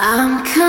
I'm coming.